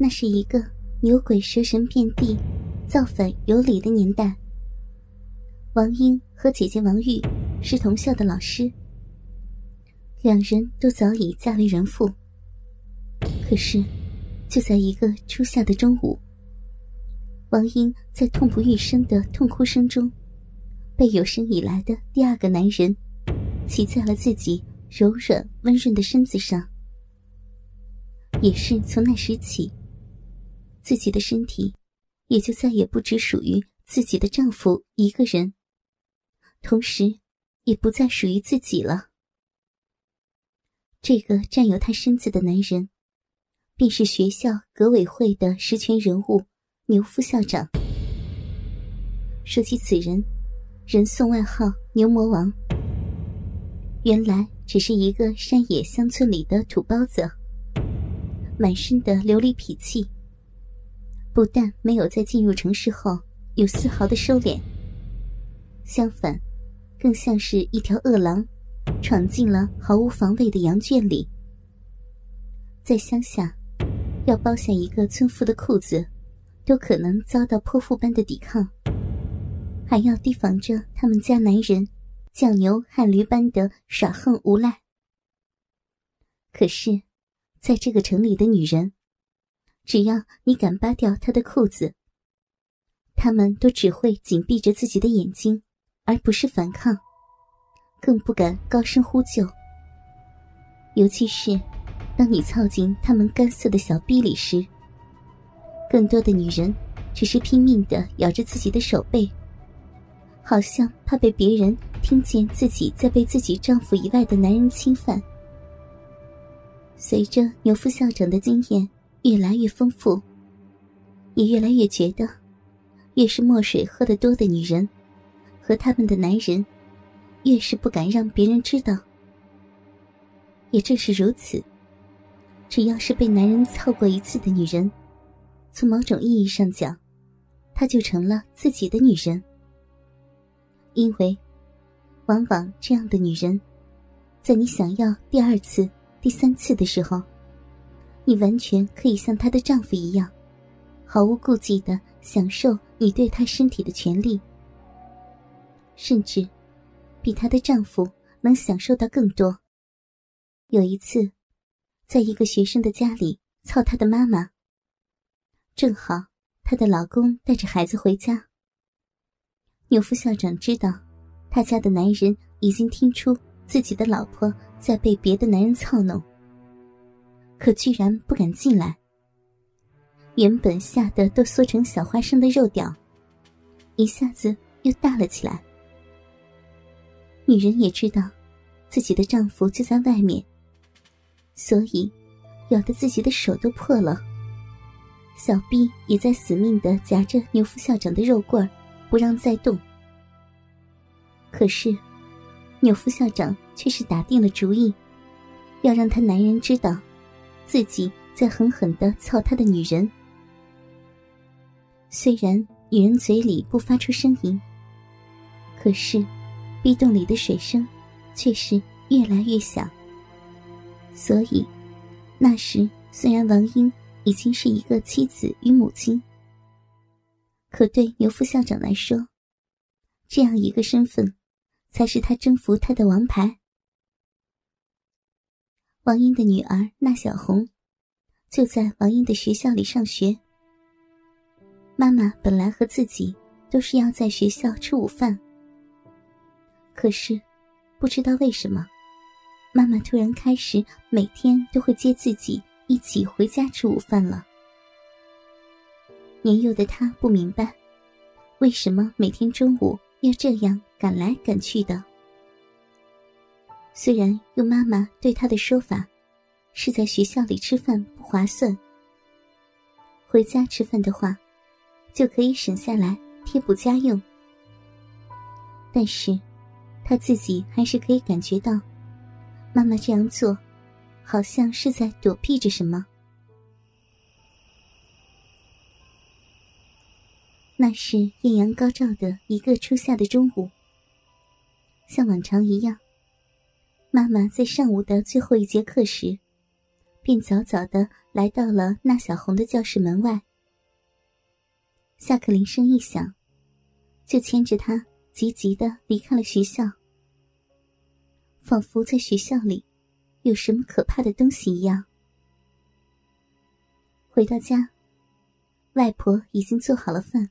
那是一个牛鬼蛇神遍地、造反有理的年代。王英和姐姐王玉是同校的老师，两人都早已嫁为人妇。可是，就在一个初夏的中午，王英在痛不欲生的痛哭声中，被有生以来的第二个男人骑在了自己柔软温润的身子上。也是从那时起，自己的身体也就再也不只属于自己的丈夫一个人，同时也不再属于自己了。这个占有他身子的男人，便是学校革委会的实权人物牛副校长。说起此人，人送外号“牛魔王”，原来只是一个山野乡村里的土包子。满身的琉璃脾气，不但没有在进入城市后有丝毫的收敛，相反，更像是一条恶狼，闯进了毫无防备的羊圈里。在乡下，要剥下一个村妇的裤子，都可能遭到泼妇般的抵抗，还要提防着他们家男人犟牛撼驴般的耍横无赖。可是。在这个城里的女人，只要你敢扒掉她的裤子，她们都只会紧闭着自己的眼睛，而不是反抗，更不敢高声呼救。尤其是当你凑进他们干涩的小臂里时，更多的女人只是拼命的咬着自己的手背，好像怕被别人听见自己在被自己丈夫以外的男人侵犯。随着牛副校长的经验越来越丰富，也越来越觉得，越是墨水喝得多的女人，和他们的男人，越是不敢让别人知道。也正是如此，只要是被男人操过一次的女人，从某种意义上讲，她就成了自己的女人。因为，往往这样的女人，在你想要第二次。第三次的时候，你完全可以像她的丈夫一样，毫无顾忌的享受你对她身体的权利，甚至比她的丈夫能享受到更多。有一次，在一个学生的家里操她的妈妈，正好她的老公带着孩子回家。纽夫校长知道，他家的男人已经听出。自己的老婆在被别的男人操弄，可居然不敢进来。原本吓得都缩成小花生的肉屌，一下子又大了起来。女人也知道，自己的丈夫就在外面，所以咬得自己的手都破了，小臂也在死命的夹着牛副校长的肉棍不让再动。可是。牛副校长却是打定了主意，要让他男人知道，自己在狠狠的操他的女人。虽然女人嘴里不发出声音，可是壁洞里的水声却是越来越响。所以，那时虽然王英已经是一个妻子与母亲，可对牛副校长来说，这样一个身份。才是他征服他的王牌。王英的女儿那小红，就在王英的学校里上学。妈妈本来和自己都是要在学校吃午饭，可是不知道为什么，妈妈突然开始每天都会接自己一起回家吃午饭了。年幼的她不明白，为什么每天中午。要这样赶来赶去的，虽然用妈妈对他的说法，是在学校里吃饭不划算，回家吃饭的话，就可以省下来贴补家用。但是，他自己还是可以感觉到，妈妈这样做，好像是在躲避着什么。那是艳阳高照的一个初夏的中午，像往常一样，妈妈在上午的最后一节课时，便早早的来到了那小红的教室门外。下课铃声一响，就牵着她急急的离开了学校，仿佛在学校里有什么可怕的东西一样。回到家，外婆已经做好了饭，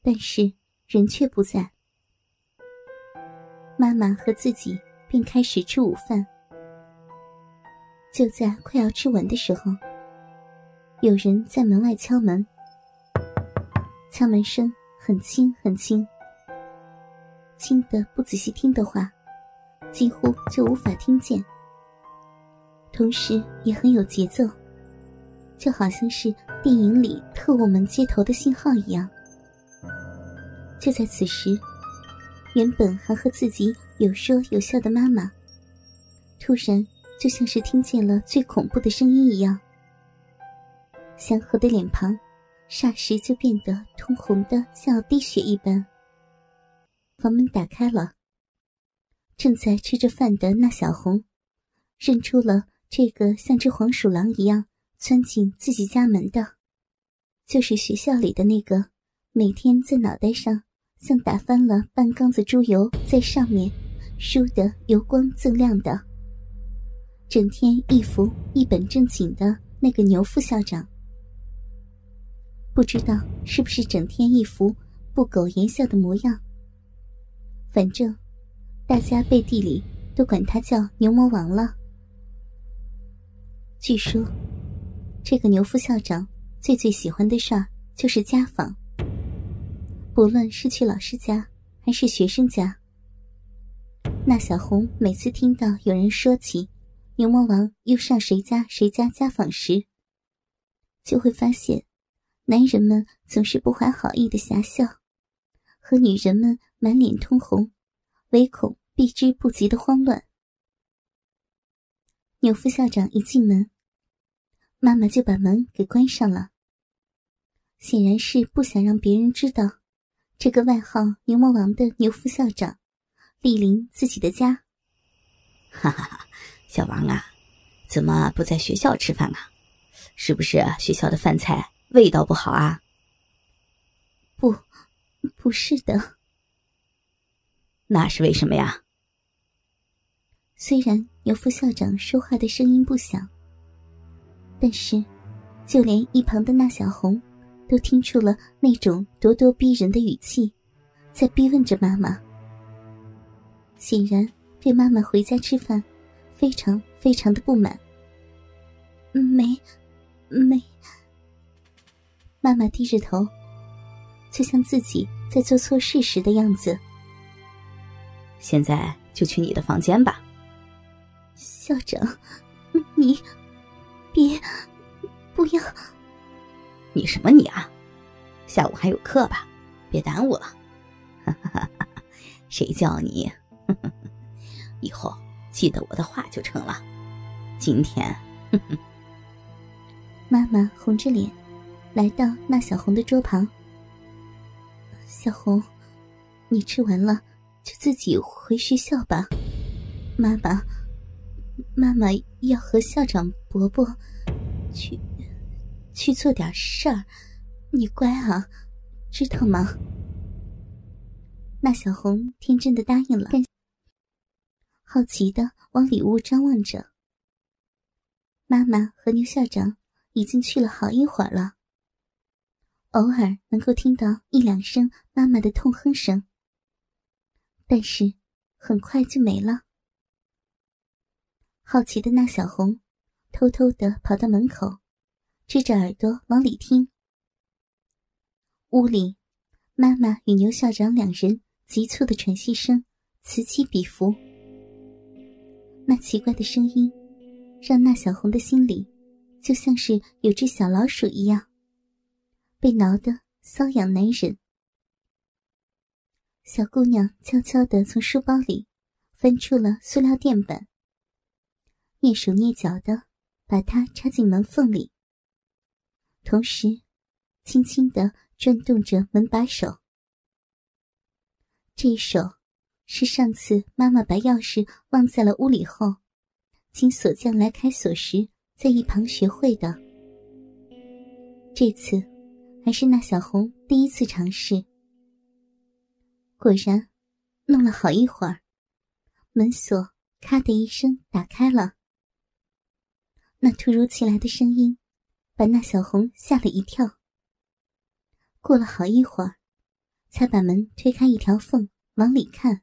但是人却不在。妈妈和自己便开始吃午饭。就在快要吃完的时候，有人在门外敲门。敲门声很轻很轻，轻的不仔细听的话，几乎就无法听见。同时也很有节奏，就好像是电影里特务们接头的信号一样。就在此时，原本还和自己有说有笑的妈妈，突然。就像是听见了最恐怖的声音一样，祥和的脸庞霎时就变得通红的，像要滴血一般。房门打开了，正在吃着饭的那小红，认出了这个像只黄鼠狼一样钻进自己家门的，就是学校里的那个每天在脑袋上像打翻了半缸子猪油在上面梳得油光锃亮的。整天一副一本正经的那个牛副校长，不知道是不是整天一副不苟言笑的模样。反正，大家背地里都管他叫牛魔王了。据说，这个牛副校长最最喜欢的事儿就是家访，不论是去老师家还是学生家。那小红每次听到有人说起。牛魔王又上谁家谁家家访时，就会发现，男人们总是不怀好意的遐笑，和女人们满脸通红，唯恐避之不及的慌乱。牛副校长一进门，妈妈就把门给关上了，显然是不想让别人知道，这个外号“牛魔王”的牛副校长莅临自己的家。哈哈哈。小王啊，怎么不在学校吃饭啊？是不是学校的饭菜味道不好啊？不，不是的。那是为什么呀？虽然牛副校长说话的声音不小，但是就连一旁的那小红都听出了那种咄咄逼人的语气，在逼问着妈妈。显然，对妈妈回家吃饭。非常非常的不满。没，没。妈妈低着头，就像自己在做错事时的样子。现在就去你的房间吧。校长，你别不要。你什么你啊？下午还有课吧？别耽误了。哈哈哈谁叫你？以后。记得我的话就成了。今天，妈妈红着脸来到那小红的桌旁。小红，你吃完了就自己回学校吧。妈妈，妈妈要和校长伯伯去去做点事儿，你乖啊，知道吗？那小红天真的答应了。好奇的往里屋张望着。妈妈和牛校长已经去了好一会儿了，偶尔能够听到一两声妈妈的痛哼声，但是很快就没了。好奇的那小红偷偷的跑到门口，支着耳朵往里听。屋里，妈妈与牛校长两人急促的喘息声此起彼伏。那奇怪的声音，让那小红的心里，就像是有只小老鼠一样，被挠得瘙痒难忍。小姑娘悄悄地从书包里翻出了塑料垫板，蹑手蹑脚地把它插进门缝里，同时轻轻地转动着门把手。这一手。是上次妈妈把钥匙忘在了屋里后，请锁匠来开锁时在一旁学会的。这次还是那小红第一次尝试。果然，弄了好一会儿，门锁咔的一声打开了。那突如其来的声音，把那小红吓了一跳。过了好一会儿，才把门推开一条缝，往里看。